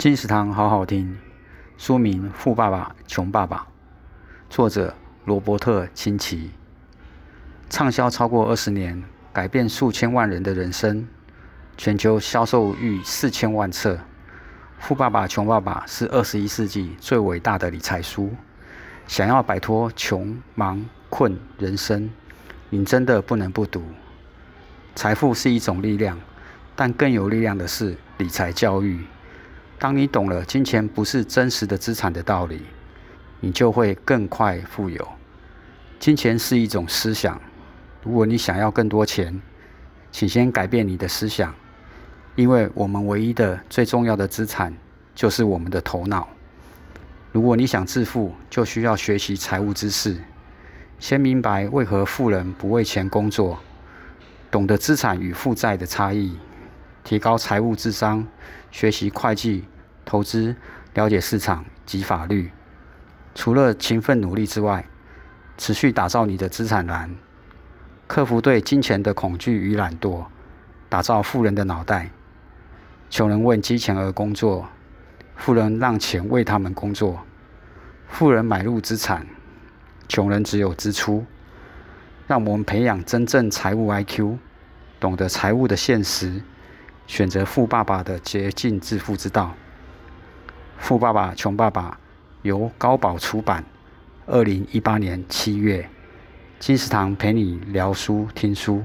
金石堂好好听，书名《富爸爸穷爸爸》，作者罗伯特清崎，畅销超过二十年，改变数千万人的人生，全球销售逾四千万册。《富爸爸穷爸爸》是二十一世纪最伟大的理财书。想要摆脱穷忙困人生，你真的不能不读。财富是一种力量，但更有力量的是理财教育。当你懂了金钱不是真实的资产的道理，你就会更快富有。金钱是一种思想，如果你想要更多钱，请先改变你的思想，因为我们唯一的、最重要的资产就是我们的头脑。如果你想致富，就需要学习财务知识，先明白为何富人不为钱工作，懂得资产与负债的差异。提高财务智商，学习会计、投资，了解市场及法律。除了勤奋努力之外，持续打造你的资产栏，克服对金钱的恐惧与懒惰，打造富人的脑袋。穷人为金钱而工作，富人让钱为他们工作。富人买入资产，穷人只有支出。让我们培养真正财务 IQ，懂得财务的现实。选择富爸爸的捷径致富之道。富爸爸穷爸爸由高宝出版，二零一八年七月。金石堂陪你聊书听书。